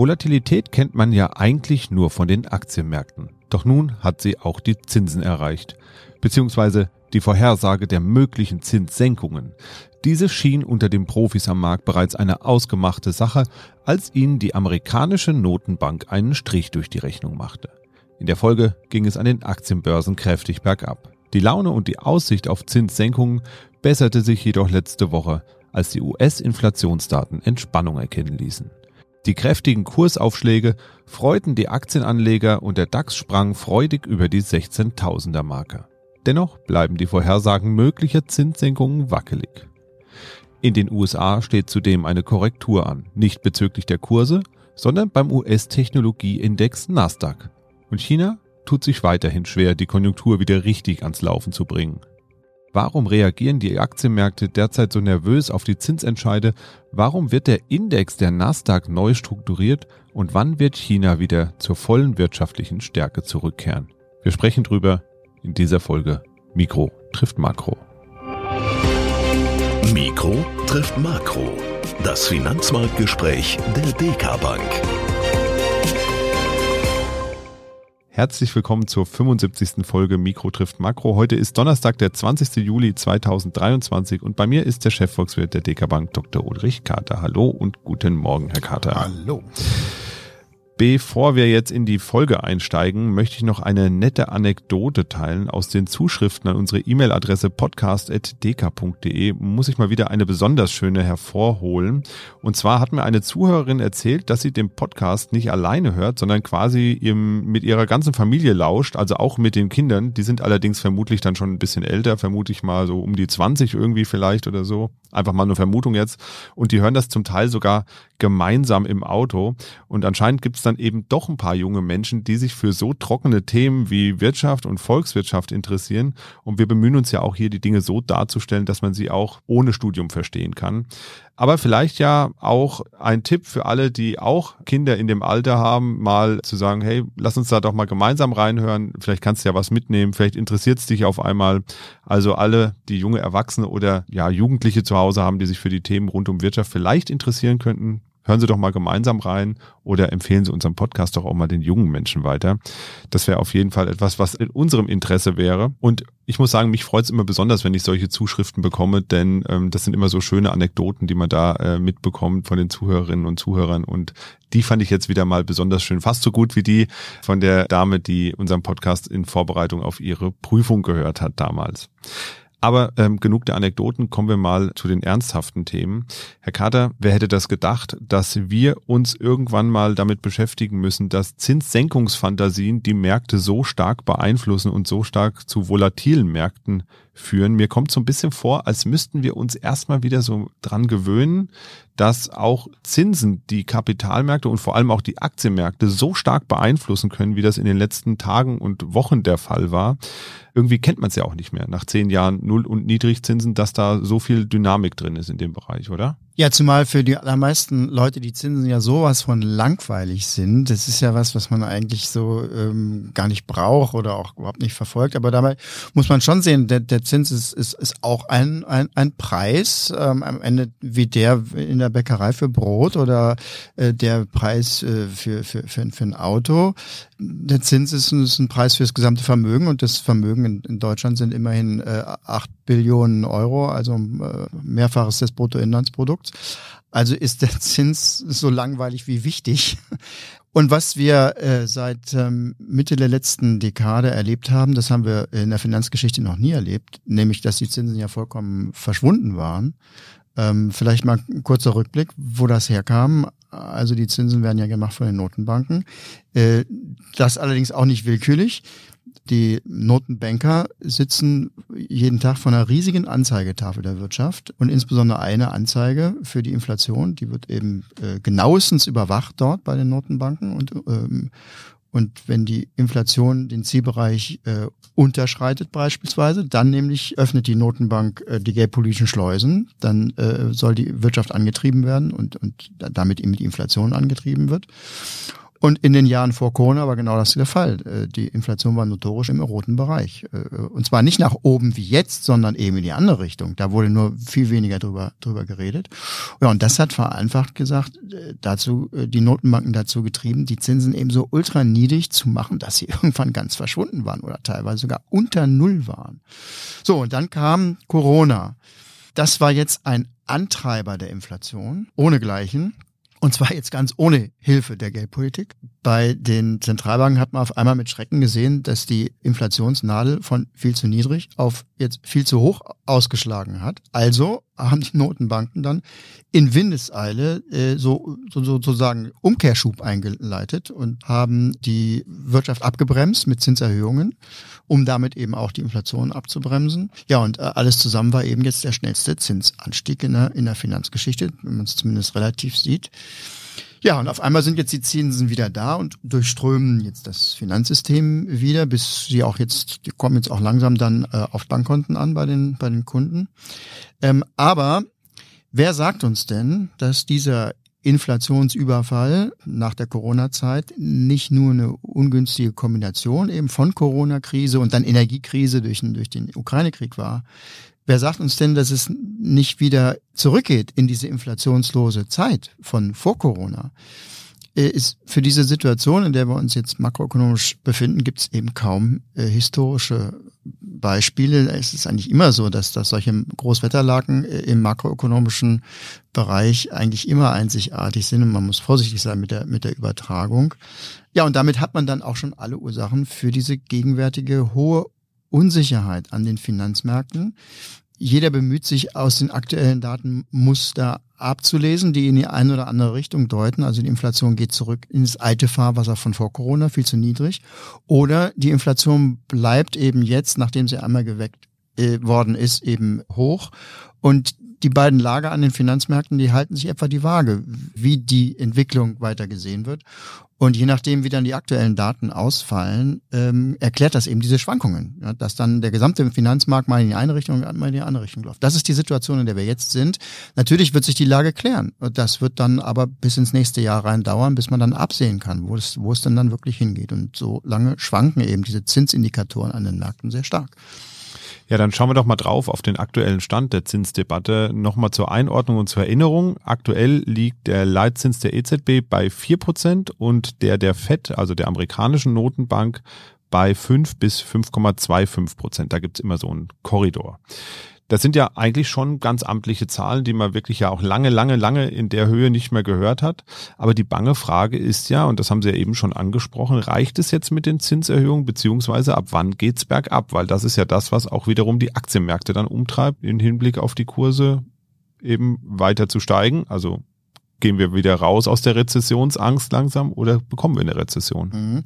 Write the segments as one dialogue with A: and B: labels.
A: Volatilität kennt man ja eigentlich nur von den Aktienmärkten. Doch nun hat sie auch die Zinsen erreicht, beziehungsweise die Vorhersage der möglichen Zinssenkungen. Diese schien unter den Profis am Markt bereits eine ausgemachte Sache, als ihnen die amerikanische Notenbank einen Strich durch die Rechnung machte. In der Folge ging es an den Aktienbörsen kräftig bergab. Die Laune und die Aussicht auf Zinssenkungen besserte sich jedoch letzte Woche, als die US-Inflationsdaten Entspannung erkennen ließen. Die kräftigen Kursaufschläge freuten die Aktienanleger und der DAX sprang freudig über die 16.000er Marke. Dennoch bleiben die Vorhersagen möglicher Zinssenkungen wackelig. In den USA steht zudem eine Korrektur an, nicht bezüglich der Kurse, sondern beim US-Technologieindex Nasdaq. Und China tut sich weiterhin schwer, die Konjunktur wieder richtig ans Laufen zu bringen. Warum reagieren die Aktienmärkte derzeit so nervös auf die Zinsentscheide? Warum wird der Index der Nasdaq neu strukturiert? Und wann wird China wieder zur vollen wirtschaftlichen Stärke zurückkehren? Wir sprechen drüber in dieser Folge. Mikro trifft Makro.
B: Mikro trifft Makro. Das Finanzmarktgespräch der DK Bank.
A: Herzlich willkommen zur 75. Folge Mikro trifft Makro. Heute ist Donnerstag, der 20. Juli 2023 und bei mir ist der Chefvolkswirt der DK Bank, Dr. Ulrich Kater. Hallo und guten Morgen, Herr Kater.
C: Hallo.
A: Bevor wir jetzt in die Folge einsteigen, möchte ich noch eine nette Anekdote teilen. Aus den Zuschriften an unsere E-Mail-Adresse podcast.dk.de muss ich mal wieder eine besonders schöne hervorholen. Und zwar hat mir eine Zuhörerin erzählt, dass sie den Podcast nicht alleine hört, sondern quasi im, mit ihrer ganzen Familie lauscht, also auch mit den Kindern. Die sind allerdings vermutlich dann schon ein bisschen älter, vermute ich mal so um die 20 irgendwie vielleicht oder so. Einfach mal eine Vermutung jetzt. Und die hören das zum Teil sogar gemeinsam im Auto. Und anscheinend gibt es dann eben doch ein paar junge Menschen, die sich für so trockene Themen wie Wirtschaft und Volkswirtschaft interessieren. Und wir bemühen uns ja auch hier, die Dinge so darzustellen, dass man sie auch ohne Studium verstehen kann. Aber vielleicht ja auch ein Tipp für alle, die auch Kinder in dem Alter haben, mal zu sagen, hey, lass uns da doch mal gemeinsam reinhören. Vielleicht kannst du ja was mitnehmen. Vielleicht interessiert es dich auf einmal. Also alle, die junge Erwachsene oder ja Jugendliche zu Hause haben, die sich für die Themen rund um Wirtschaft vielleicht interessieren könnten, hören Sie doch mal gemeinsam rein oder empfehlen Sie unseren Podcast doch auch mal den jungen Menschen weiter. Das wäre auf jeden Fall etwas, was in unserem Interesse wäre. Und ich muss sagen, mich freut es immer besonders, wenn ich solche Zuschriften bekomme, denn ähm, das sind immer so schöne Anekdoten, die man da äh, mitbekommt von den Zuhörerinnen und Zuhörern. Und die fand ich jetzt wieder mal besonders schön. Fast so gut wie die von der Dame, die unseren Podcast in Vorbereitung auf ihre Prüfung gehört hat damals. Aber ähm, genug der Anekdoten, kommen wir mal zu den ernsthaften Themen. Herr Kater, wer hätte das gedacht, dass wir uns irgendwann mal damit beschäftigen müssen, dass Zinssenkungsfantasien die Märkte so stark beeinflussen und so stark zu volatilen Märkten führen. Mir kommt so ein bisschen vor, als müssten wir uns erstmal wieder so dran gewöhnen, dass auch Zinsen die Kapitalmärkte und vor allem auch die Aktienmärkte so stark beeinflussen können, wie das in den letzten Tagen und Wochen der Fall war. Irgendwie kennt man es ja auch nicht mehr nach zehn Jahren Null- und Niedrigzinsen, dass da so viel Dynamik drin ist in dem Bereich, oder?
C: Ja, zumal für die allermeisten Leute die Zinsen ja sowas von langweilig sind. Das ist ja was, was man eigentlich so ähm, gar nicht braucht oder auch überhaupt nicht verfolgt. Aber dabei muss man schon sehen, der, der Zins ist, ist, ist auch ein, ein, ein Preis ähm, am Ende wie der in der Bäckerei für Brot oder äh, der Preis äh, für, für, für, für ein Auto. Der Zins ist ein, ist ein Preis für das gesamte Vermögen und das Vermögen in, in Deutschland sind immerhin äh, 8 Billionen Euro, also äh, mehrfaches des Bruttoinlandsprodukts. Also ist der Zins so langweilig wie wichtig. Und was wir äh, seit ähm, Mitte der letzten Dekade erlebt haben, das haben wir in der Finanzgeschichte noch nie erlebt, nämlich dass die Zinsen ja vollkommen verschwunden waren. Ähm, vielleicht mal ein kurzer Rückblick, wo das herkam. Also die Zinsen werden ja gemacht von den Notenbanken. Äh, das allerdings auch nicht willkürlich. Die Notenbanker sitzen jeden Tag vor einer riesigen Anzeigetafel der Wirtschaft und insbesondere eine Anzeige für die Inflation, die wird eben äh, genauestens überwacht dort bei den Notenbanken und ähm, und wenn die Inflation den Zielbereich äh, unterschreitet beispielsweise, dann nämlich öffnet die Notenbank äh, die geldpolitischen Schleusen, dann äh, soll die Wirtschaft angetrieben werden und, und damit eben die Inflation angetrieben wird. Und in den Jahren vor Corona war genau das der Fall. Äh, die Inflation war notorisch im roten Bereich. Äh, und zwar nicht nach oben wie jetzt, sondern eben in die andere Richtung. Da wurde nur viel weniger drüber, drüber geredet. Ja, und das hat vereinfacht gesagt, äh, dazu, die Notenbanken dazu getrieben, die Zinsen eben so ultra niedrig zu machen, dass sie irgendwann ganz verschwunden waren oder teilweise sogar unter Null waren. So, und dann kam Corona. Das war jetzt ein Antreiber der Inflation, ohnegleichen. Und zwar jetzt ganz ohne Hilfe der Geldpolitik. Bei den Zentralbanken hat man auf einmal mit Schrecken gesehen, dass die Inflationsnadel von viel zu niedrig auf jetzt viel zu hoch ausgeschlagen hat. Also haben die Notenbanken dann in Windeseile äh, so, so sozusagen Umkehrschub eingeleitet und haben die Wirtschaft abgebremst mit Zinserhöhungen, um damit eben auch die Inflation abzubremsen. Ja, und äh, alles zusammen war eben jetzt der schnellste Zinsanstieg in der, in der Finanzgeschichte, wenn man es zumindest relativ sieht. Ja, und auf einmal sind jetzt die Zinsen wieder da und durchströmen jetzt das Finanzsystem wieder, bis sie auch jetzt, die kommen jetzt auch langsam dann äh, auf Bankkonten an bei den, bei den Kunden. Ähm, aber wer sagt uns denn, dass dieser Inflationsüberfall nach der Corona-Zeit nicht nur eine ungünstige Kombination eben von Corona-Krise und dann Energiekrise durch den, durch den Ukraine-Krieg war, Wer sagt uns denn, dass es nicht wieder zurückgeht in diese inflationslose Zeit von vor Corona? Äh, ist für diese Situation, in der wir uns jetzt makroökonomisch befinden, gibt es eben kaum äh, historische Beispiele. Es ist eigentlich immer so, dass, dass solche Großwetterlagen äh, im makroökonomischen Bereich eigentlich immer einzigartig sind und man muss vorsichtig sein mit der, mit der Übertragung. Ja, und damit hat man dann auch schon alle Ursachen für diese gegenwärtige hohe Unsicherheit an den Finanzmärkten. Jeder bemüht sich, aus den aktuellen Daten Muster abzulesen, die in die eine oder andere Richtung deuten. Also die Inflation geht zurück ins alte Fahrwasser von vor Corona, viel zu niedrig. Oder die Inflation bleibt eben jetzt, nachdem sie einmal geweckt äh, worden ist, eben hoch. Und die beiden Lager an den Finanzmärkten, die halten sich etwa die Waage, wie die Entwicklung weiter gesehen wird. Und je nachdem, wie dann die aktuellen Daten ausfallen, ähm, erklärt das eben diese Schwankungen, ja, dass dann der gesamte Finanzmarkt mal in die eine Richtung, mal in die andere Richtung läuft. Das ist die Situation, in der wir jetzt sind. Natürlich wird sich die Lage klären. Und das wird dann aber bis ins nächste Jahr rein dauern, bis man dann absehen kann, wo es, wo es dann, dann wirklich hingeht. Und so lange schwanken eben diese Zinsindikatoren an den Märkten sehr stark.
A: Ja, dann schauen wir doch mal drauf auf den aktuellen Stand der Zinsdebatte. Nochmal zur Einordnung und zur Erinnerung. Aktuell liegt der Leitzins der EZB bei vier Prozent und der der FED, also der amerikanischen Notenbank, bei fünf bis 5,25 Prozent. Da gibt's immer so einen Korridor. Das sind ja eigentlich schon ganz amtliche Zahlen, die man wirklich ja auch lange, lange, lange in der Höhe nicht mehr gehört hat. Aber die bange Frage ist ja, und das haben Sie ja eben schon angesprochen, reicht es jetzt mit den Zinserhöhungen, beziehungsweise ab wann geht's bergab? Weil das ist ja das, was auch wiederum die Aktienmärkte dann umtreibt, im Hinblick auf die Kurse eben weiter zu steigen. Also gehen wir wieder raus aus der Rezessionsangst langsam oder bekommen wir eine Rezession?
C: Mhm.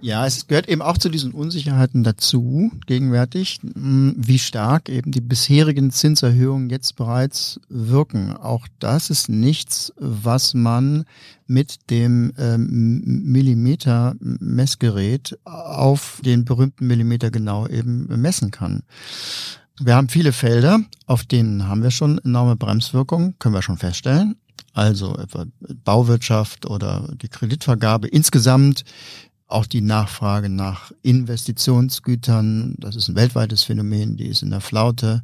C: Ja, es gehört eben auch zu diesen Unsicherheiten dazu, gegenwärtig, wie stark eben die bisherigen Zinserhöhungen jetzt bereits wirken. Auch das ist nichts, was man mit dem ähm, Millimeter-Messgerät auf den berühmten Millimeter genau eben messen kann. Wir haben viele Felder, auf denen haben wir schon enorme Bremswirkungen, können wir schon feststellen also etwa Bauwirtschaft oder die Kreditvergabe insgesamt, auch die Nachfrage nach Investitionsgütern, das ist ein weltweites Phänomen, die ist in der Flaute.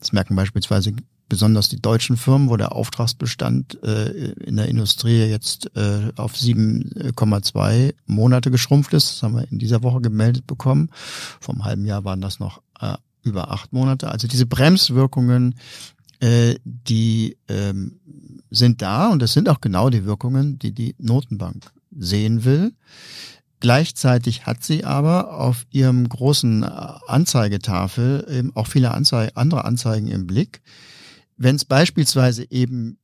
C: Das merken beispielsweise besonders die deutschen Firmen, wo der Auftragsbestand äh, in der Industrie jetzt äh, auf 7,2 Monate geschrumpft ist. Das haben wir in dieser Woche gemeldet bekommen. Vom halben Jahr waren das noch äh, über acht Monate. Also diese Bremswirkungen, äh, die ähm, sind da und das sind auch genau die Wirkungen, die die Notenbank sehen will. Gleichzeitig hat sie aber auf ihrem großen Anzeigetafel eben auch viele Anzei andere Anzeigen im Blick. Wenn es beispielsweise eben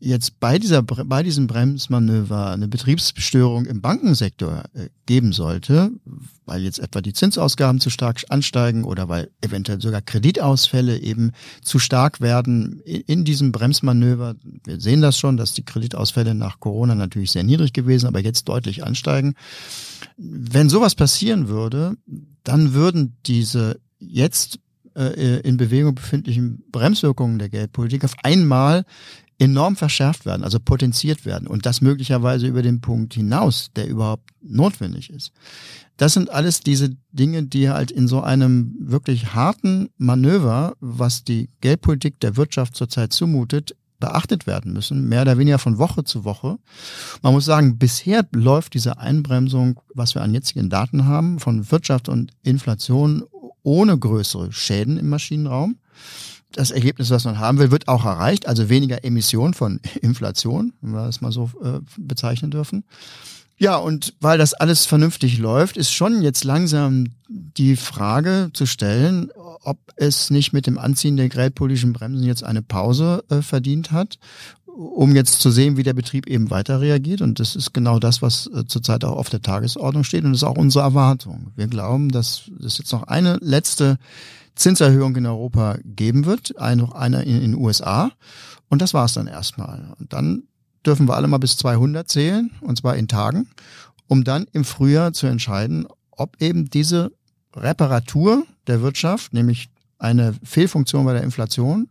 C: jetzt bei dieser bei diesem Bremsmanöver eine Betriebsstörung im Bankensektor äh, geben sollte, weil jetzt etwa die Zinsausgaben zu stark ansteigen oder weil eventuell sogar Kreditausfälle eben zu stark werden in, in diesem Bremsmanöver. Wir sehen das schon, dass die Kreditausfälle nach Corona natürlich sehr niedrig gewesen, aber jetzt deutlich ansteigen. Wenn sowas passieren würde, dann würden diese jetzt äh, in Bewegung befindlichen Bremswirkungen der Geldpolitik auf einmal enorm verschärft werden, also potenziert werden und das möglicherweise über den Punkt hinaus, der überhaupt notwendig ist. Das sind alles diese Dinge, die halt in so einem wirklich harten Manöver, was die Geldpolitik der Wirtschaft zurzeit zumutet, beachtet werden müssen, mehr oder weniger von Woche zu Woche. Man muss sagen, bisher läuft diese Einbremsung, was wir an jetzigen Daten haben, von Wirtschaft und Inflation ohne größere Schäden im Maschinenraum. Das Ergebnis, was man haben will, wird auch erreicht, also weniger Emission von Inflation, wenn wir das mal so äh, bezeichnen dürfen. Ja, und weil das alles vernünftig läuft, ist schon jetzt langsam die Frage zu stellen, ob es nicht mit dem Anziehen der geldpolitischen Bremsen jetzt eine Pause äh, verdient hat, um jetzt zu sehen, wie der Betrieb eben weiter reagiert. Und das ist genau das, was äh, zurzeit auch auf der Tagesordnung steht. Und das ist auch unsere Erwartung. Wir glauben, dass es jetzt noch eine letzte Zinserhöhung in Europa geben wird, noch eine in den USA. Und das war's dann erstmal. Und dann dürfen wir alle mal bis 200 zählen, und zwar in Tagen, um dann im Frühjahr zu entscheiden, ob eben diese Reparatur der Wirtschaft, nämlich eine Fehlfunktion bei der Inflation,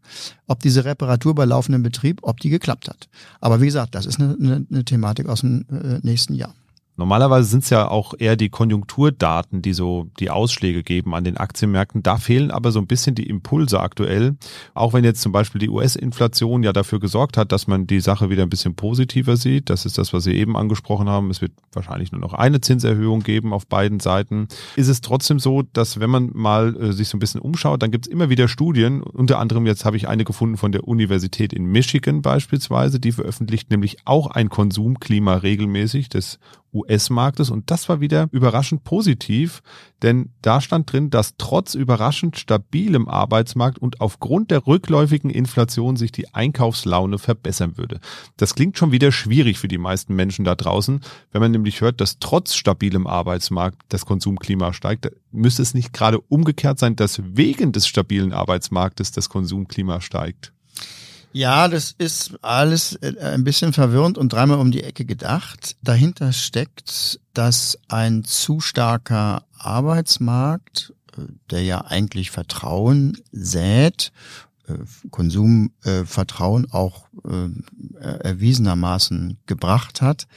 C: ob diese Reparatur bei laufendem Betrieb, ob die geklappt hat. Aber wie gesagt, das ist eine, eine, eine Thematik aus dem äh, nächsten Jahr.
A: Normalerweise sind es ja auch eher die Konjunkturdaten, die so die Ausschläge geben an den Aktienmärkten. Da fehlen aber so ein bisschen die Impulse aktuell. Auch wenn jetzt zum Beispiel die US-Inflation ja dafür gesorgt hat, dass man die Sache wieder ein bisschen positiver sieht. Das ist das, was Sie eben angesprochen haben. Es wird wahrscheinlich nur noch eine Zinserhöhung geben auf beiden Seiten. Ist es trotzdem so, dass wenn man mal äh, sich so ein bisschen umschaut, dann gibt es immer wieder Studien. Unter anderem jetzt habe ich eine gefunden von der Universität in Michigan beispielsweise. Die veröffentlicht nämlich auch ein Konsumklima regelmäßig des US-Marktes und das war wieder überraschend positiv, denn da stand drin, dass trotz überraschend stabilem Arbeitsmarkt und aufgrund der rückläufigen Inflation sich die Einkaufslaune verbessern würde. Das klingt schon wieder schwierig für die meisten Menschen da draußen, wenn man nämlich hört, dass trotz stabilem Arbeitsmarkt das Konsumklima steigt. Müsste es nicht gerade umgekehrt sein, dass wegen des stabilen Arbeitsmarktes das Konsumklima steigt?
C: Ja, das ist alles äh, ein bisschen verwirrend und dreimal um die Ecke gedacht. Dahinter steckt, dass ein zu starker Arbeitsmarkt, äh, der ja eigentlich Vertrauen sät, äh, Konsumvertrauen auch erwiesenermaßen gebracht hat,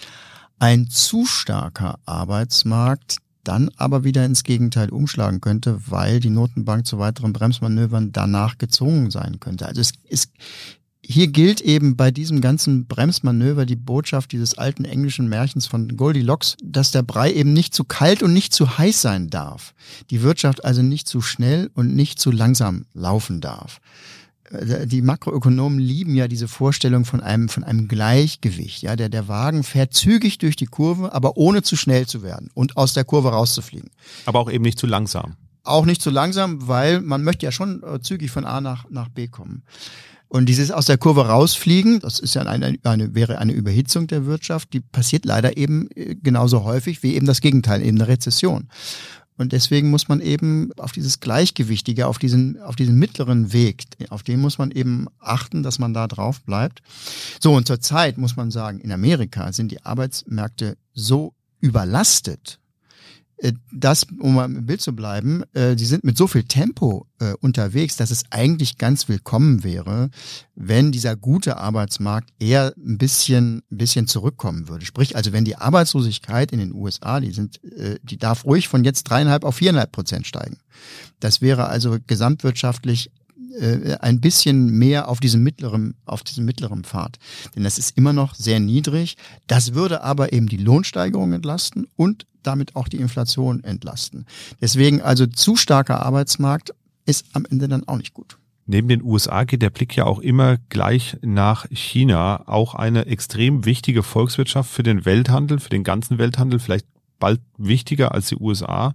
C: ein zu starker Arbeitsmarkt dann aber wieder ins Gegenteil umschlagen könnte, weil die Notenbank zu weiteren Bremsmanövern danach gezwungen sein könnte. Also es, es hier gilt eben bei diesem ganzen Bremsmanöver die Botschaft dieses alten englischen Märchens von Goldilocks, dass der Brei eben nicht zu kalt und nicht zu heiß sein darf. Die Wirtschaft also nicht zu schnell und nicht zu langsam laufen darf. Äh, die Makroökonomen lieben ja diese Vorstellung von einem, von einem Gleichgewicht. Ja, der, der Wagen fährt zügig durch die Kurve, aber ohne zu schnell zu werden und aus der Kurve rauszufliegen.
A: Aber auch eben nicht zu langsam.
C: Auch nicht zu langsam, weil man möchte ja schon äh, zügig von A nach, nach B kommen. Und dieses aus der Kurve rausfliegen, das ist ja eine, eine, wäre eine Überhitzung der Wirtschaft, die passiert leider eben äh, genauso häufig wie eben das Gegenteil, eben eine Rezession. Und deswegen muss man eben auf dieses Gleichgewichtige, auf diesen, auf diesen mittleren Weg, auf den muss man eben achten, dass man da drauf bleibt. So, und zurzeit muss man sagen, in Amerika sind die Arbeitsmärkte so überlastet, das, um mal im Bild zu bleiben, äh, die sind mit so viel Tempo äh, unterwegs, dass es eigentlich ganz willkommen wäre, wenn dieser gute Arbeitsmarkt eher ein bisschen, ein bisschen zurückkommen würde. Sprich, also wenn die Arbeitslosigkeit in den USA, die sind, äh, die darf ruhig von jetzt dreieinhalb auf viereinhalb Prozent steigen. Das wäre also gesamtwirtschaftlich äh, ein bisschen mehr auf diesem mittleren, auf diesem mittleren Pfad. Denn das ist immer noch sehr niedrig. Das würde aber eben die Lohnsteigerung entlasten und damit auch die Inflation entlasten. Deswegen also zu starker Arbeitsmarkt ist am Ende dann auch nicht gut.
A: Neben den USA geht der Blick ja auch immer gleich nach China, auch eine extrem wichtige Volkswirtschaft für den Welthandel, für den ganzen Welthandel, vielleicht bald wichtiger als die USA.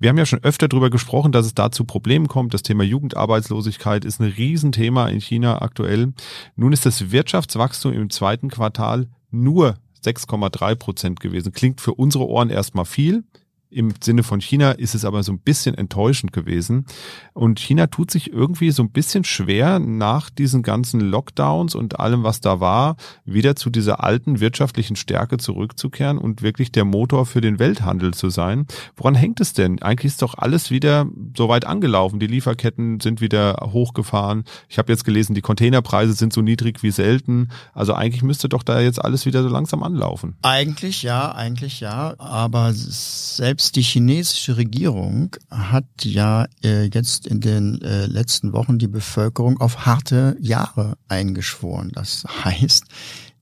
A: Wir haben ja schon öfter darüber gesprochen, dass es da zu Problemen kommt. Das Thema Jugendarbeitslosigkeit ist ein Riesenthema in China aktuell. Nun ist das Wirtschaftswachstum im zweiten Quartal nur 6,3 Prozent gewesen. Klingt für unsere Ohren erstmal viel, Im Sinne von China ist es aber so ein bisschen enttäuschend gewesen. Und China tut sich irgendwie so ein bisschen schwer, nach diesen ganzen Lockdowns und allem, was da war, wieder zu dieser alten wirtschaftlichen Stärke zurückzukehren und wirklich der Motor für den Welthandel zu sein. Woran hängt es denn? Eigentlich ist doch alles wieder so weit angelaufen. Die Lieferketten sind wieder hochgefahren. Ich habe jetzt gelesen, die Containerpreise sind so niedrig wie selten. Also eigentlich müsste doch da jetzt alles wieder so langsam anlaufen.
C: Eigentlich ja, eigentlich ja. Aber selbst selbst die chinesische Regierung hat ja äh, jetzt in den äh, letzten Wochen die Bevölkerung auf harte Jahre eingeschworen. Das heißt,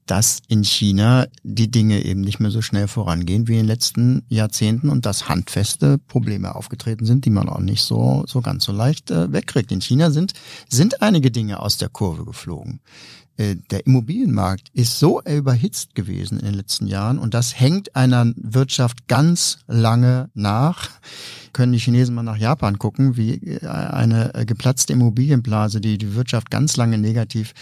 C: dass in China die Dinge eben nicht mehr so schnell vorangehen wie in den letzten Jahrzehnten und dass handfeste Probleme aufgetreten sind, die man auch nicht so, so ganz so leicht äh, wegkriegt. In China sind, sind einige Dinge aus der Kurve geflogen. Äh, der Immobilienmarkt ist so überhitzt gewesen in den letzten Jahren und das hängt einer Wirtschaft ganz lange nach. Können die Chinesen mal nach Japan gucken, wie äh, eine äh, geplatzte Immobilienblase, die die Wirtschaft ganz lange negativ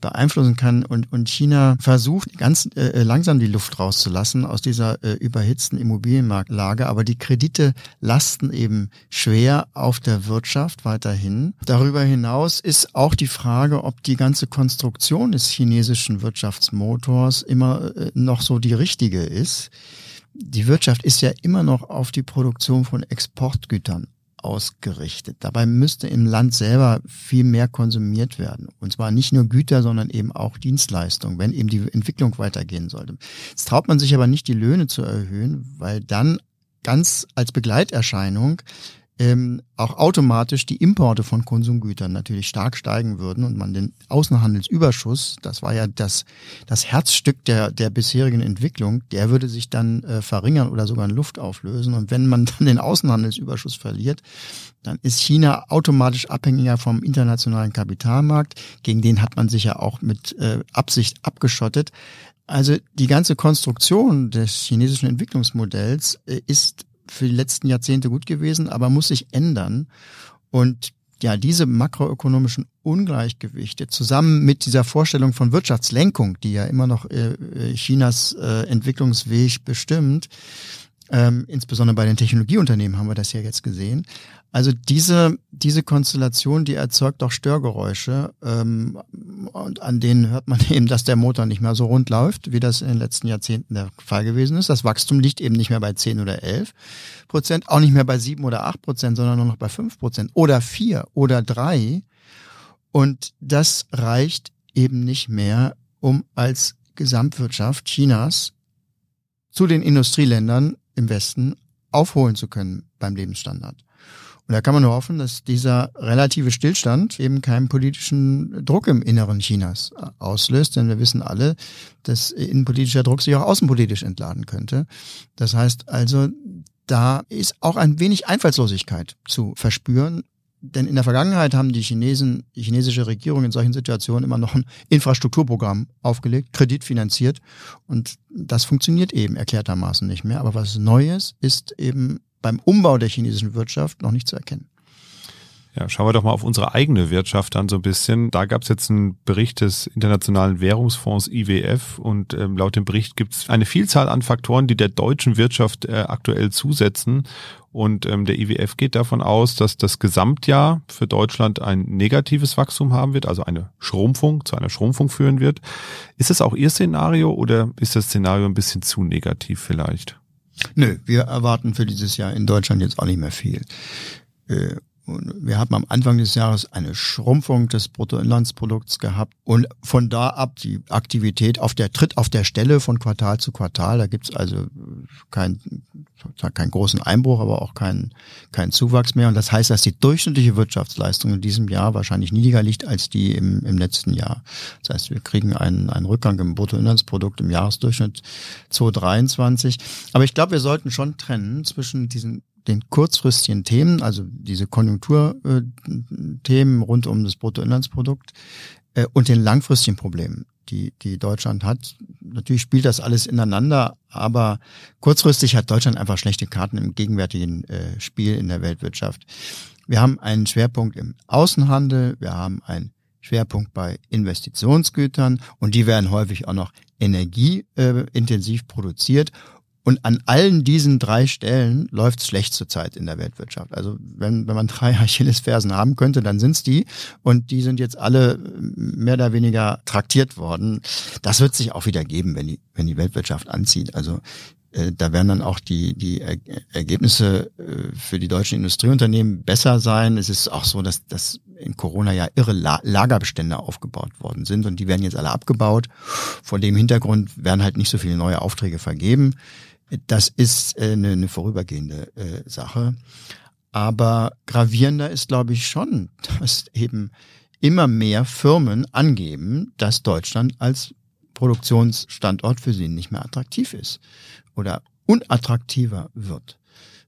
C: beeinflussen kann und, und China versucht ganz äh, langsam die Luft rauszulassen aus dieser äh, überhitzten Immobilienmarktlage, aber die Kredite lasten eben schwer auf der Wirtschaft weiterhin. Darüber hinaus ist auch die Frage, ob die ganze Konstruktion des chinesischen Wirtschaftsmotors immer äh, noch so die richtige ist. Die Wirtschaft ist ja immer noch auf die Produktion von Exportgütern ausgerichtet. Dabei müsste im Land selber viel mehr konsumiert werden. Und zwar nicht nur Güter, sondern eben auch Dienstleistungen, wenn eben die Entwicklung weitergehen sollte. Jetzt traut man sich aber nicht, die Löhne zu erhöhen, weil dann ganz als Begleiterscheinung ähm, auch automatisch die Importe von Konsumgütern natürlich stark steigen würden und man den Außenhandelsüberschuss, das war ja das, das Herzstück der, der bisherigen Entwicklung, der würde sich dann äh, verringern oder sogar in Luft auflösen. Und wenn man dann den Außenhandelsüberschuss verliert, dann ist China automatisch abhängiger vom internationalen Kapitalmarkt. Gegen den hat man sich ja auch mit äh, Absicht abgeschottet. Also die ganze Konstruktion des chinesischen Entwicklungsmodells äh, ist für die letzten Jahrzehnte gut gewesen, aber muss sich ändern. Und ja, diese makroökonomischen Ungleichgewichte zusammen mit dieser Vorstellung von Wirtschaftslenkung, die ja immer noch äh, Chinas äh, Entwicklungsweg bestimmt, ähm, insbesondere bei den Technologieunternehmen haben wir das ja jetzt gesehen, also diese, diese Konstellation, die erzeugt doch Störgeräusche ähm, und an denen hört man eben, dass der Motor nicht mehr so rund läuft, wie das in den letzten Jahrzehnten der Fall gewesen ist. Das Wachstum liegt eben nicht mehr bei 10 oder 11 Prozent, auch nicht mehr bei 7 oder 8 Prozent, sondern nur noch bei 5 Prozent oder 4 oder 3. Und das reicht eben nicht mehr, um als Gesamtwirtschaft Chinas zu den Industrieländern im Westen aufholen zu können beim Lebensstandard. Und da kann man nur hoffen, dass dieser relative Stillstand eben keinen politischen Druck im Inneren Chinas äh, auslöst, denn wir wissen alle, dass innenpolitischer Druck sich auch außenpolitisch entladen könnte. Das heißt also, da ist auch ein wenig Einfallslosigkeit zu verspüren, denn in der Vergangenheit haben die Chinesen, die chinesische Regierung in solchen Situationen immer noch ein Infrastrukturprogramm aufgelegt, kreditfinanziert. Und das funktioniert eben erklärtermaßen nicht mehr. Aber was Neues ist eben beim Umbau der chinesischen Wirtschaft noch nicht zu erkennen.
A: Ja, schauen wir doch mal auf unsere eigene Wirtschaft an so ein bisschen. Da gab es jetzt einen Bericht des Internationalen Währungsfonds IWF und ähm, laut dem Bericht gibt es eine Vielzahl an Faktoren, die der deutschen Wirtschaft äh, aktuell zusetzen. Und ähm, der IWF geht davon aus, dass das Gesamtjahr für Deutschland ein negatives Wachstum haben wird, also eine Schrumpfung, zu einer Schrumpfung führen wird. Ist es auch Ihr Szenario oder ist das Szenario ein bisschen zu negativ vielleicht?
C: Nö, wir erwarten für dieses Jahr in Deutschland jetzt auch nicht mehr viel. Äh, wir haben am Anfang des Jahres eine Schrumpfung des Bruttoinlandsprodukts gehabt und von da ab die Aktivität auf der tritt auf der Stelle von Quartal zu Quartal. Da gibt's also keinen keinen großen Einbruch, aber auch keinen keinen Zuwachs mehr. Und das heißt, dass die durchschnittliche Wirtschaftsleistung in diesem Jahr wahrscheinlich niedriger liegt als die im, im letzten Jahr. Das heißt, wir kriegen einen, einen Rückgang im Bruttoinlandsprodukt im Jahresdurchschnitt 2023. Aber ich glaube, wir sollten schon trennen zwischen diesen den kurzfristigen Themen, also diese Konjunkturthemen rund um das Bruttoinlandsprodukt äh, und den langfristigen Problemen, die, die Deutschland hat. Natürlich spielt das alles ineinander, aber kurzfristig hat Deutschland einfach schlechte Karten im gegenwärtigen äh, Spiel in der Weltwirtschaft. Wir haben einen Schwerpunkt im Außenhandel, wir haben einen Schwerpunkt bei Investitionsgütern und die werden häufig auch noch energieintensiv produziert Und an allen diesen drei Stellen läuft es schlecht zurzeit in der Weltwirtschaft. Also wenn, wenn man drei Achillesfersen haben könnte, dann sind's die. Und die sind jetzt alle mehr oder weniger traktiert worden. Das wird sich auch wieder geben, wenn die, wenn die Weltwirtschaft anzieht. Also äh, da werden dann auch die, die Ergebnisse äh, für die deutschen Industrieunternehmen besser sein. Es ist auch so, dass, dass in Corona ja irre Lagerbestände aufgebaut worden sind und die werden jetzt alle abgebaut. Vor dem Hintergrund werden halt nicht so viele neue Aufträge vergeben. Das ist äh, eine, eine vorübergehende äh, Sache. Aber gravierender ist, glaube ich, schon, dass eben immer mehr Firmen angeben, dass Deutschland als Produktionsstandort für sie nicht mehr attraktiv ist oder unattraktiver wird.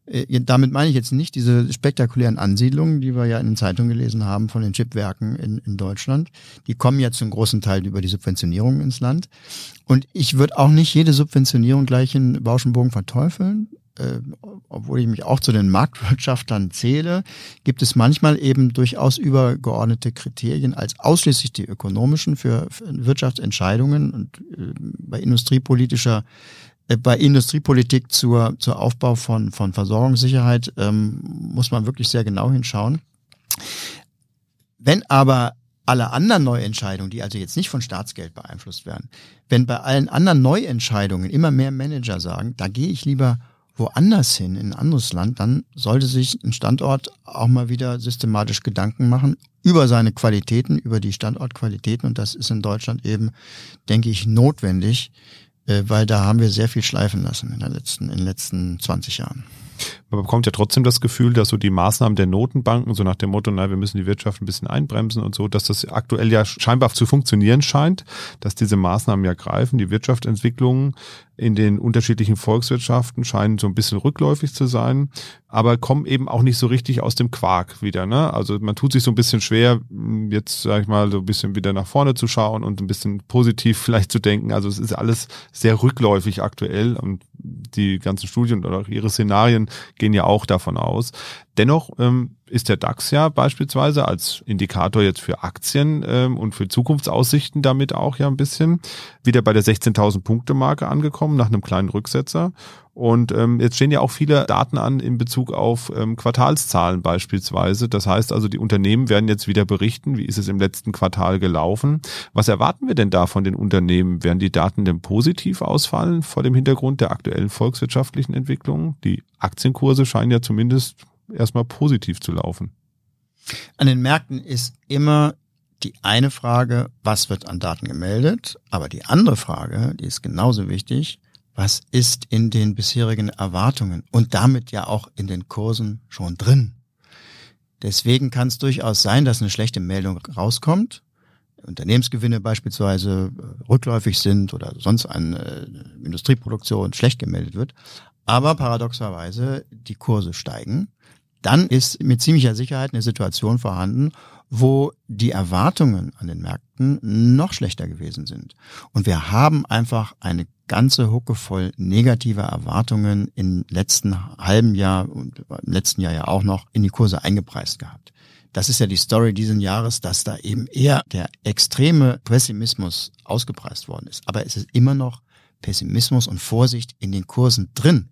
C: Äh, damit meine ich jetzt nicht diese spektakulären Ansiedlungen, die wir ja in den Zeitungen gelesen haben von den Chipwerken in, in Deutschland. Die kommen ja zum großen Teil über die Subventionierung ins Land. Und ich würde auch nicht jede Subventionierung gleich in Bauschenbogen verteufeln. Äh, obwohl ich mich auch zu den Marktwirtschaftlern zähle, gibt es manchmal eben durchaus übergeordnete Kriterien als ausschließlich die ökonomischen für, für Wirtschaftsentscheidungen und äh, bei industriepolitischer bei Industriepolitik zur, zur Aufbau von, von Versorgungssicherheit ähm, muss man wirklich sehr genau hinschauen. Wenn aber alle anderen Neuentscheidungen, die also jetzt nicht von Staatsgeld beeinflusst werden, wenn bei allen anderen Neuentscheidungen immer mehr Manager sagen, da gehe ich lieber woanders hin, in ein anderes Land, dann sollte sich ein Standort auch mal wieder systematisch Gedanken machen über seine Qualitäten, über die Standortqualitäten. Und das ist in Deutschland eben, denke ich, notwendig, äh, weil da haben wir sehr viel schleifen lassen in, der letzten, in den letzten 20 Jahren.
A: Man bekommt ja trotzdem das Gefühl, dass so die Maßnahmen der Notenbanken, so nach dem Motto, na, wir müssen die Wirtschaft ein bisschen einbremsen und so, dass das aktuell ja scheinbar zu funktionieren scheint, dass diese Maßnahmen ja greifen. Die Wirtschaftsentwicklung in den unterschiedlichen Volkswirtschaften scheinen so ein bisschen rückläufig zu sein, aber kommen eben auch nicht so richtig aus dem Quark wieder. Ne? Also man tut sich so ein bisschen schwer, jetzt sage ich mal, so ein bisschen wieder nach vorne zu schauen und ein bisschen positiv vielleicht zu denken. Also es ist alles sehr rückläufig aktuell und die ganzen Studien oder ihre Szenarien gehen ja auch davon aus. Dennoch ähm, ist der DAX ja beispielsweise als Indikator jetzt für Aktien ähm, und für Zukunftsaussichten damit auch ja ein bisschen wieder bei der 16.000 Punkte Marke angekommen nach einem kleinen Rücksetzer. Und ähm, jetzt stehen ja auch viele Daten an in Bezug auf ähm, Quartalszahlen beispielsweise. Das heißt also, die Unternehmen werden jetzt wieder berichten, wie ist es im letzten Quartal gelaufen. Was erwarten wir denn da von den Unternehmen? Werden die Daten denn positiv ausfallen vor dem Hintergrund der aktuellen volkswirtschaftlichen Entwicklung? Die Aktienkurse scheinen ja zumindest erstmal positiv zu laufen.
C: An den Märkten ist immer die eine Frage, was wird an Daten gemeldet? Aber die andere Frage, die ist genauso wichtig, was ist in den bisherigen Erwartungen und damit ja auch in den Kursen schon drin? Deswegen kann es durchaus sein, dass eine schlechte Meldung rauskommt, Unternehmensgewinne beispielsweise äh, rückläufig sind oder sonst eine äh, Industrieproduktion schlecht gemeldet wird, aber paradoxerweise die Kurse steigen dann ist mit ziemlicher Sicherheit eine Situation vorhanden, wo die Erwartungen an den Märkten noch schlechter gewesen sind. Und wir haben einfach eine ganze Hucke voll negativer Erwartungen im letzten halben Jahr und im letzten Jahr ja auch noch in die Kurse eingepreist gehabt. Das ist ja die Story diesen Jahres, dass da eben eher der extreme Pessimismus ausgepreist worden ist. Aber es ist immer noch Pessimismus und Vorsicht in den Kursen drin.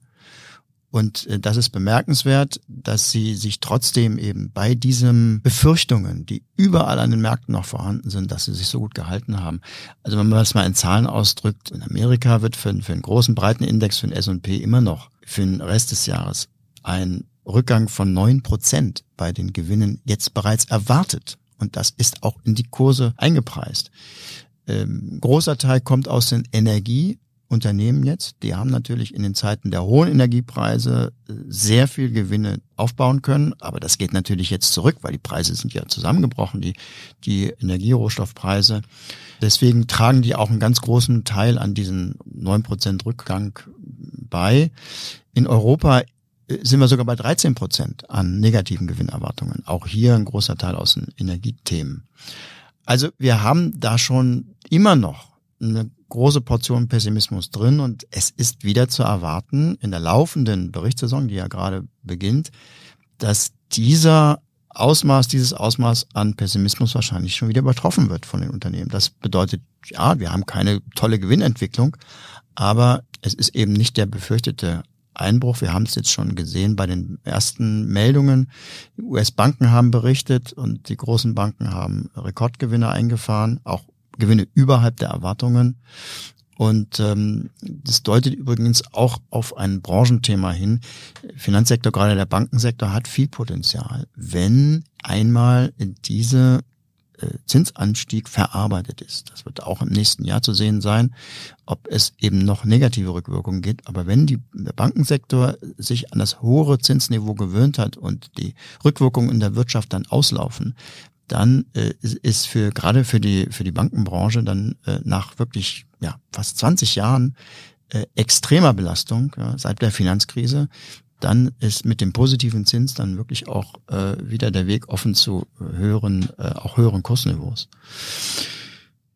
C: Und äh, das ist bemerkenswert, dass sie sich trotzdem eben bei diesen Befürchtungen, die überall an den Märkten noch vorhanden sind, dass sie sich so gut gehalten haben. Also wenn man das mal in Zahlen ausdrückt, in Amerika wird für, für einen großen breiten Index, für den S&P immer noch für den Rest des Jahres ein Rückgang von neun Prozent bei den Gewinnen jetzt bereits erwartet. Und das ist auch in die Kurse eingepreist. Ähm, großer Teil kommt aus den Energie- Unternehmen jetzt, die haben natürlich in den Zeiten der hohen Energiepreise äh, sehr viel Gewinne aufbauen können, aber das geht natürlich jetzt zurück, weil die Preise sind ja zusammengebrochen, die, die Energierohstoffpreise. Deswegen tragen die auch einen ganz großen Teil an diesen neun Prozent Rückgang bei. In Europa äh, sind wir sogar bei 13 Prozent an negativen Gewinnerwartungen. Auch hier ein großer Teil aus den Energiethemen. Also wir haben da schon immer noch eine große Portion Pessimismus drin und es ist wieder zu erwarten in der laufenden Berichtssaison, die ja gerade beginnt, dass dieser Ausmaß, dieses Ausmaß an Pessimismus wahrscheinlich schon wieder übertroffen wird von den Unternehmen. Das bedeutet, ja, wir haben keine tolle Gewinnentwicklung, aber es ist eben nicht der befürchtete Einbruch. Wir haben es jetzt schon gesehen bei den ersten Meldungen. US-Banken haben berichtet und die großen Banken haben Rekordgewinne eingefahren, auch Gewinne überhalb der Erwartungen. Und ähm, das deutet übrigens auch auf ein Branchenthema hin. Finanzsektor, gerade der Bankensektor, hat viel Potenzial, wenn einmal diese äh, Zinsanstieg verarbeitet ist. Das wird auch im nächsten Jahr zu sehen sein, ob es eben noch negative Rückwirkungen gibt. Aber wenn die, der Bankensektor sich an das hohe Zinsniveau gewöhnt hat und die Rückwirkungen in der Wirtschaft dann auslaufen, dann äh, ist für gerade für die für die Bankenbranche dann äh, nach wirklich ja fast 20 Jahren äh, extremer Belastung ja, seit der Finanzkrise dann ist mit dem positiven Zins dann wirklich auch äh, wieder der Weg offen zu höheren äh, auch höheren Kursniveaus.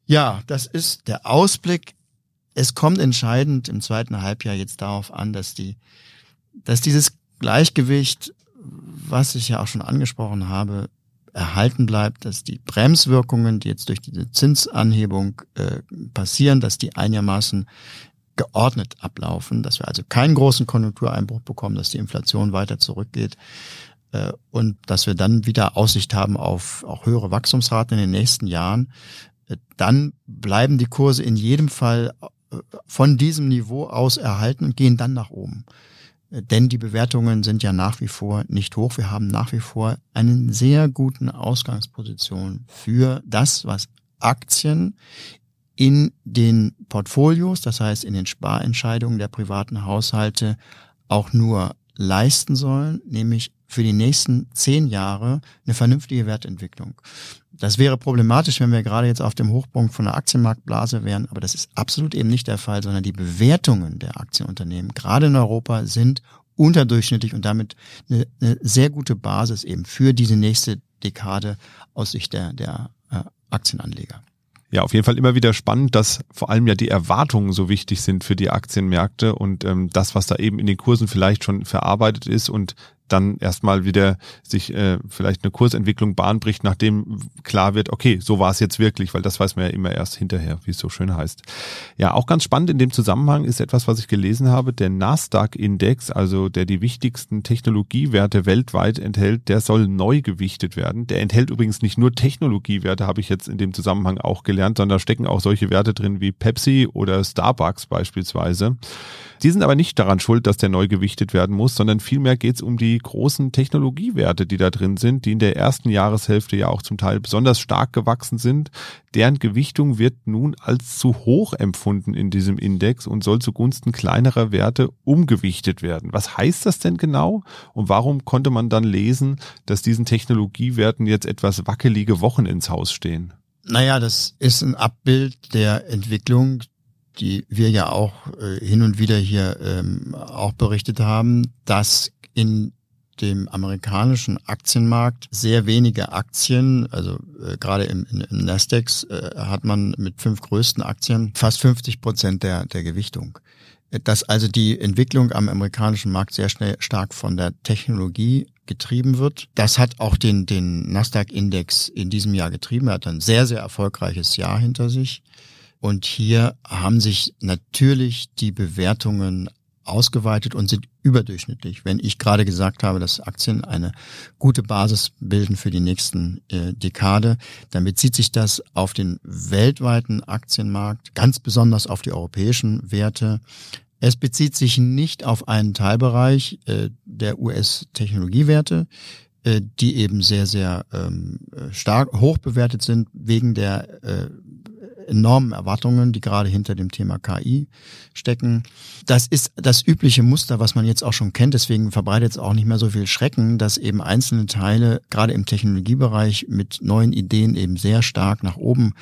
C: Ja, das ist der Ausblick. Es kommt entscheidend im zweiten Halbjahr jetzt darauf an, dass die dass dieses Gleichgewicht, was ich ja auch schon angesprochen habe, erhalten bleibt, dass die Bremswirkungen, die jetzt durch diese Zinsanhebung äh, passieren, dass die einigermaßen geordnet ablaufen, dass wir also keinen großen Konjunktureinbruch bekommen, dass die Inflation weiter zurückgeht äh, und dass wir dann wieder Aussicht haben auf auch höhere Wachstumsraten in den nächsten Jahren, äh, dann bleiben die Kurse in jedem Fall äh, von diesem Niveau aus erhalten und gehen dann nach oben denn die Bewertungen sind ja nach wie vor nicht hoch. Wir haben nach wie vor einen sehr guten Ausgangsposition für das, was Aktien in den Portfolios, das heißt in den Sparentscheidungen der privaten Haushalte auch nur leisten sollen, nämlich für die nächsten zehn Jahre eine vernünftige Wertentwicklung. Das wäre problematisch, wenn wir gerade jetzt auf dem Hochpunkt von der Aktienmarktblase wären, aber das ist absolut eben nicht der Fall, sondern die Bewertungen der Aktienunternehmen, gerade in Europa, sind unterdurchschnittlich und damit eine, eine sehr gute Basis eben für diese nächste Dekade aus Sicht der, der äh, Aktienanleger.
A: Ja, auf jeden Fall immer wieder spannend, dass vor allem ja die Erwartungen so wichtig sind für die Aktienmärkte und ähm, das, was da eben in den Kursen vielleicht schon verarbeitet ist und dann erstmal wieder sich äh, vielleicht eine Kursentwicklung Bahn bricht, nachdem klar wird, okay, so war es jetzt wirklich, weil das weiß man ja immer erst hinterher, wie es so schön heißt. Ja, auch ganz spannend in dem Zusammenhang ist etwas, was ich gelesen habe, der Nasdaq-Index, also der die wichtigsten Technologiewerte weltweit enthält, der soll neu gewichtet werden. Der enthält übrigens nicht nur Technologiewerte, habe ich jetzt in dem Zusammenhang auch gelernt, sondern da stecken auch solche Werte drin wie Pepsi oder Starbucks beispielsweise. Die sind aber nicht daran schuld, dass der neu gewichtet werden muss, sondern vielmehr geht es um die großen Technologiewerte, die da drin sind, die in der ersten Jahreshälfte ja auch zum Teil besonders stark gewachsen sind. Deren Gewichtung wird nun als zu hoch empfunden in diesem Index und soll zugunsten kleinerer Werte umgewichtet werden. Was heißt das denn genau? Und warum konnte man dann lesen, dass diesen Technologiewerten jetzt etwas wackelige Wochen ins Haus stehen?
C: Naja, das ist ein Abbild der Entwicklung, die wir ja auch äh, hin und wieder hier ähm, auch berichtet haben, dass in dem amerikanischen Aktienmarkt sehr wenige Aktien, also äh, gerade im, im Nasdaq äh, hat man mit fünf größten Aktien fast 50 Prozent der, der Gewichtung. Dass also die Entwicklung am amerikanischen Markt sehr schnell stark von der Technologie getrieben wird. Das hat auch den, den Nasdaq-Index in diesem Jahr getrieben. Er hat ein sehr, sehr erfolgreiches Jahr hinter sich. Und hier haben sich natürlich die Bewertungen ausgeweitet und sind überdurchschnittlich. Wenn ich gerade gesagt habe, dass Aktien eine gute Basis bilden für die nächsten äh, Dekade, dann bezieht sich das auf den weltweiten Aktienmarkt, ganz besonders auf die europäischen Werte. Es bezieht sich nicht auf einen Teilbereich äh, der US-Technologiewerte, äh, die eben sehr, sehr ähm, stark hoch bewertet sind wegen der äh, enormen Erwartungen, die gerade hinter dem Thema KI stecken. Das ist das übliche Muster, was man jetzt auch schon kennt. Deswegen verbreitet es auch nicht mehr so viel Schrecken, dass eben einzelne Teile gerade im Technologiebereich mit neuen Ideen eben sehr stark nach oben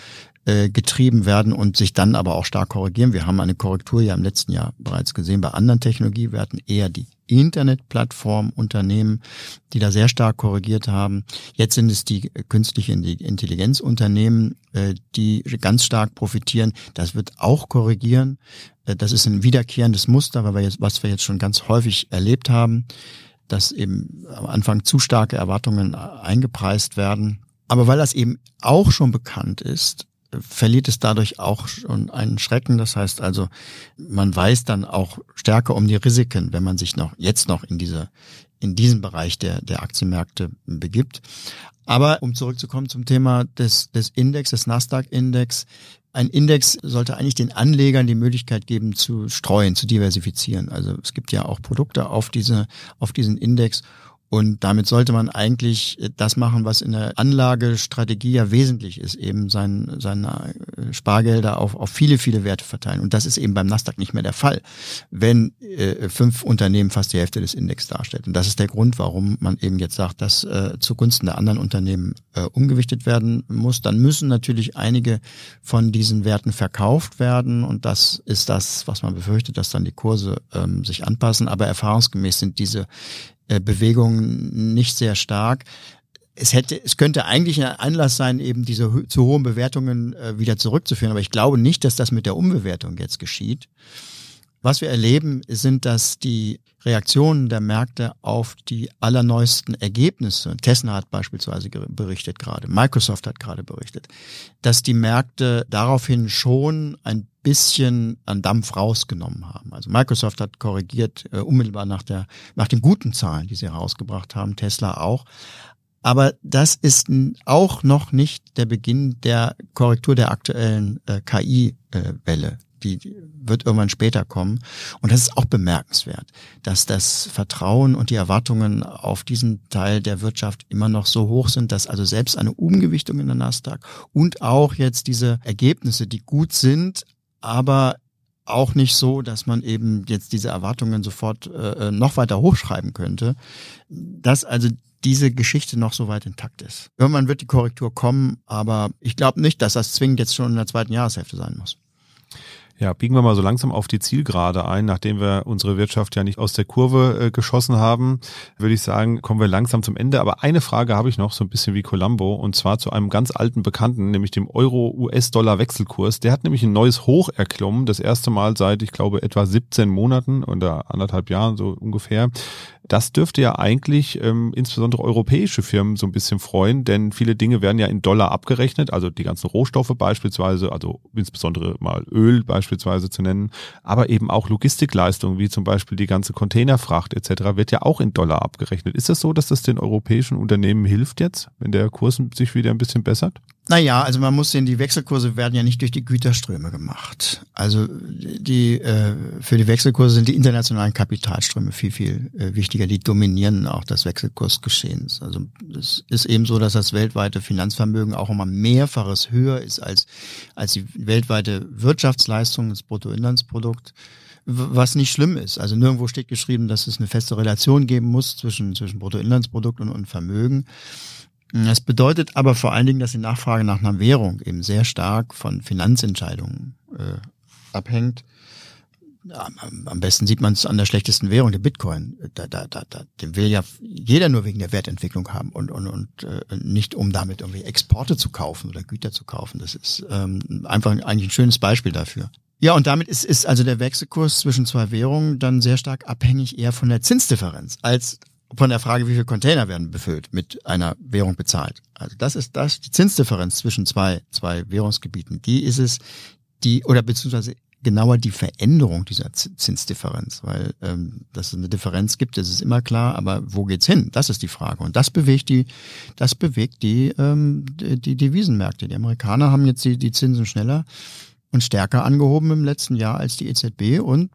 C: äh, getrieben werden und sich dann aber auch stark korrigieren. Wir haben eine Korrektur ja im letzten Jahr bereits gesehen bei anderen Technologiewerten, eher die Internetplattformunternehmen, die da sehr stark korrigiert haben. Jetzt sind es die künstliche Intelligenzunternehmen, äh, die ganz stark profitieren. Das wird auch korrigieren. Äh, das ist ein wiederkehrendes Muster, was wir jetzt schon ganz häufig erlebt haben dass eben am Anfang zu starke Erwartungen eingepreist werden. Aber weil das eben auch schon bekannt ist, verliert es dadurch auch schon einen Schrecken. Das heißt also, man weiß dann auch stärker um die Risiken, wenn man sich noch jetzt noch in diese in diesem Bereich der, der Aktienmärkte begibt. Aber um zurückzukommen zum Thema des, des Index, des Nasdaq-Index, ein Index sollte eigentlich den Anlegern die Möglichkeit geben, zu streuen, zu diversifizieren. Also es gibt ja auch Produkte auf diese, auf diesen Index und damit sollte man eigentlich äh, das machen, was in der Anlagestrategie ja wesentlich ist, eben sein, seine äh, Spargelder auf, auf viele, viele Werte verteilen. Und das ist eben beim Nasdaq nicht mehr der Fall, wenn äh, fünf Unternehmen fast die Hälfte des Index darstellt. Und das ist der Grund, warum man eben jetzt sagt, dass äh, zugunsten der anderen Unternehmen äh, umgewichtet werden muss. Dann müssen natürlich einige von diesen Werten verkauft werden. Und das ist das, was man befürchtet, dass dann die Kurse ähm, sich anpassen. Aber erfahrungsgemäß sind diese äh, Bewegung nicht sehr stark. Es hätte, es könnte eigentlich ein Anlass sein, eben diese zu hohen Bewertungen äh, wieder zurückzuführen. Aber ich glaube nicht, dass das mit der Umbewertung jetzt geschieht. Was wir erleben, sind, dass die Reaktionen der Märkte auf die allerneuesten Ergebnisse, Tesla hat beispielsweise berichtet gerade, Microsoft hat gerade berichtet, dass die Märkte daraufhin schon ein bisschen an Dampf rausgenommen haben. Also Microsoft hat korrigiert äh, unmittelbar nach der nach den guten Zahlen, die sie herausgebracht haben, Tesla auch. Aber das ist auch noch nicht der Beginn der Korrektur der aktuellen äh, KI-Welle. Äh, die, wird irgendwann später kommen. Und das ist auch bemerkenswert, dass das Vertrauen und die Erwartungen auf diesen Teil der Wirtschaft immer noch so hoch sind, dass also selbst eine Umgewichtung in der Nasdaq und auch jetzt diese Ergebnisse, die gut sind, aber auch nicht so, dass man eben jetzt diese Erwartungen sofort äh, noch weiter hochschreiben könnte, dass also diese Geschichte noch so weit intakt ist. Irgendwann wird die Korrektur kommen, aber ich glaube nicht, dass das zwingend jetzt schon in der zweiten Jahreshälfte sein muss.
A: Ja, biegen wir mal so langsam auf die Zielgerade ein. Nachdem wir unsere Wirtschaft ja nicht aus der Kurve äh, geschossen haben, würde ich sagen, kommen wir langsam zum Ende. Aber eine Frage habe ich noch, so ein bisschen wie Columbo, und zwar zu einem ganz alten Bekannten, nämlich dem Euro-US-Dollar-Wechselkurs. Der hat nämlich ein neues Hoch erklommen, das erste Mal seit, ich glaube, etwa 17 Monaten oder anderthalb Jahren so ungefähr. Das dürfte ja eigentlich ähm, insbesondere europäische Firmen so ein bisschen freuen, denn viele Dinge werden ja in Dollar abgerechnet, also die ganzen Rohstoffe beispielsweise, also insbesondere mal Öl beispielsweise zu nennen, aber eben auch Logistikleistungen wie zum Beispiel die ganze Containerfracht etc. wird ja auch in Dollar abgerechnet. Ist das so, dass das den europäischen Unternehmen hilft jetzt, wenn der Kurs sich wieder ein bisschen bessert?
C: Naja, also man muss sehen, die Wechselkurse werden ja nicht durch die Güterströme gemacht. Also die äh, für die Wechselkurse sind die internationalen Kapitalströme viel, viel äh, wichtiger. Die dominieren auch das Wechselkursgeschehen. Also es ist eben so, dass das weltweite Finanzvermögen auch immer mehrfaches höher ist als, als die weltweite Wirtschaftsleistung, das Bruttoinlandsprodukt was nicht schlimm ist. Also nirgendwo steht geschrieben, dass es eine feste Relation geben muss zwischen, zwischen Bruttoinlandsprodukt und, und Vermögen. Das bedeutet aber vor allen Dingen, dass die Nachfrage nach einer Währung eben sehr stark von Finanzentscheidungen äh, abhängt. Am besten sieht man es an der schlechtesten Währung, der Bitcoin. Da, da, da, da, den will ja jeder nur wegen der Wertentwicklung haben und, und, und äh, nicht um damit irgendwie Exporte zu kaufen oder Güter zu kaufen. Das ist ähm, einfach eigentlich ein schönes Beispiel dafür. Ja, und damit ist, ist also der Wechselkurs zwischen zwei Währungen dann sehr stark abhängig eher von der Zinsdifferenz als von der Frage, wie viele Container werden befüllt, mit einer Währung bezahlt. Also das ist das, die Zinsdifferenz zwischen zwei, zwei Währungsgebieten. Die ist es, die, oder beziehungsweise genauer die Veränderung dieser Zinsdifferenz, weil ähm, dass es eine Differenz gibt, das ist immer klar, aber wo geht's hin? Das ist die Frage. Und das bewegt die, das bewegt die, ähm, die, die Devisenmärkte. Die Amerikaner haben jetzt die, die Zinsen schneller und stärker angehoben im letzten Jahr als die EZB und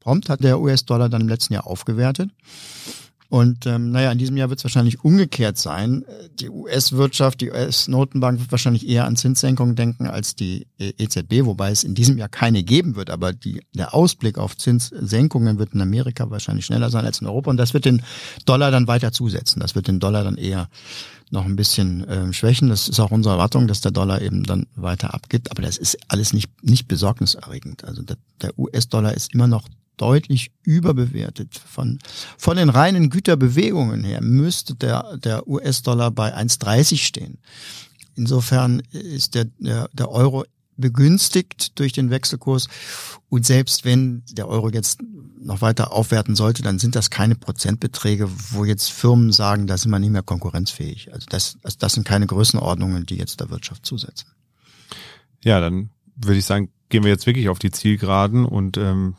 C: prompt hat der US-Dollar dann im letzten Jahr aufgewertet. Und ähm, naja, in diesem Jahr wird es wahrscheinlich umgekehrt sein. Die US-Wirtschaft, die US-Notenbank wird wahrscheinlich eher an Zinssenkungen denken als die EZB, wobei es in diesem Jahr keine geben wird. Aber die, der Ausblick auf Zinssenkungen wird in Amerika wahrscheinlich schneller sein als in Europa. Und das wird den Dollar dann weiter zusetzen. Das wird den Dollar dann eher noch ein bisschen äh, schwächen. Das ist auch unsere Erwartung, dass der Dollar eben dann weiter abgibt. Aber das ist alles nicht, nicht besorgniserregend. Also der, der US-Dollar ist immer noch deutlich überbewertet. Von, von den reinen Güterbewegungen her müsste der, der US-Dollar bei 1,30 stehen. Insofern ist der, der, der Euro begünstigt durch den Wechselkurs. Und selbst wenn der Euro jetzt noch weiter aufwerten sollte, dann sind das keine Prozentbeträge, wo jetzt Firmen sagen, da sind wir nicht mehr konkurrenzfähig. Also das, das sind keine Größenordnungen, die jetzt der Wirtschaft zusetzen.
A: Ja, dann würde ich sagen, gehen wir jetzt wirklich auf die Zielgeraden und ähm,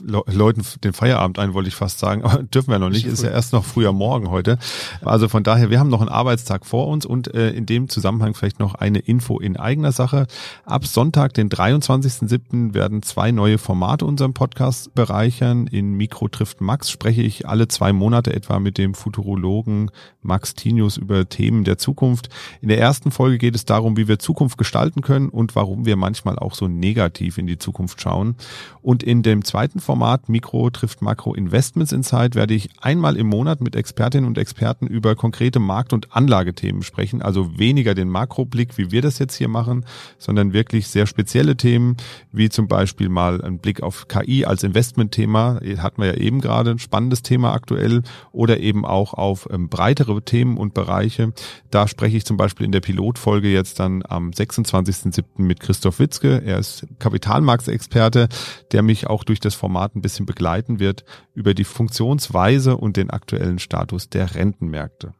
A: Leuten den Feierabend ein, wollte ich fast sagen, aber dürfen wir noch nicht, ist ja erst noch früher Morgen heute. Also von daher, wir haben noch einen Arbeitstag vor uns und äh, in dem Zusammenhang vielleicht noch eine Info in eigener Sache. Ab Sonntag, den 23.07. werden zwei neue Formate unseren Podcast bereichern. In Mikro trifft Max spreche ich alle zwei Monate etwa mit dem Futurologen Max Tinius über Themen der Zukunft. In der ersten Folge geht es darum, wie wir Zukunft gestalten können und warum wir manchmal auch so negativ in die Zukunft schauen. Und in dem zweiten Format Mikro trifft Makro Investments Insight werde ich einmal im Monat mit Expertinnen und Experten über konkrete Markt- und Anlagethemen sprechen. Also weniger den Makroblick, wie wir das jetzt hier machen, sondern wirklich sehr spezielle Themen, wie zum Beispiel mal ein Blick auf KI als Investmentthema. Hatten wir ja eben gerade ein spannendes Thema aktuell oder eben auch auf ähm, breitere Themen und Bereiche. Da spreche ich zum Beispiel in der Pilotfolge jetzt dann am 26.07. mit Christoph Witzke. Er ist Kapitalmarktexperte, der mich auch durch das Format ein bisschen begleiten wird über die Funktionsweise und den aktuellen Status der Rentenmärkte.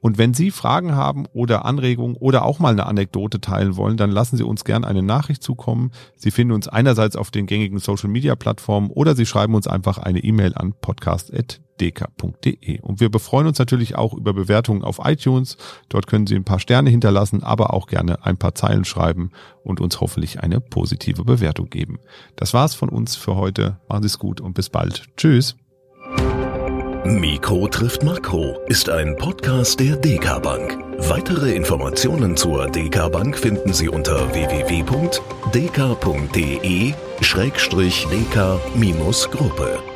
A: Und wenn Sie Fragen haben oder Anregungen oder auch mal eine Anekdote teilen wollen, dann lassen Sie uns gerne eine Nachricht zukommen. Sie finden uns einerseits auf den gängigen Social Media Plattformen oder Sie schreiben uns einfach eine E-Mail an podcast.dk.de. Und wir befreuen uns natürlich auch über Bewertungen auf iTunes. Dort können Sie ein paar Sterne hinterlassen, aber auch gerne ein paar Zeilen schreiben und uns hoffentlich eine positive Bewertung geben. Das war's von uns für heute. Machen Sie es gut und bis bald. Tschüss.
B: Mikro trifft Makro ist ein Podcast der DK Bank. Weitere Informationen zur DK Bank finden Sie unter www.dk.de-dk-gruppe.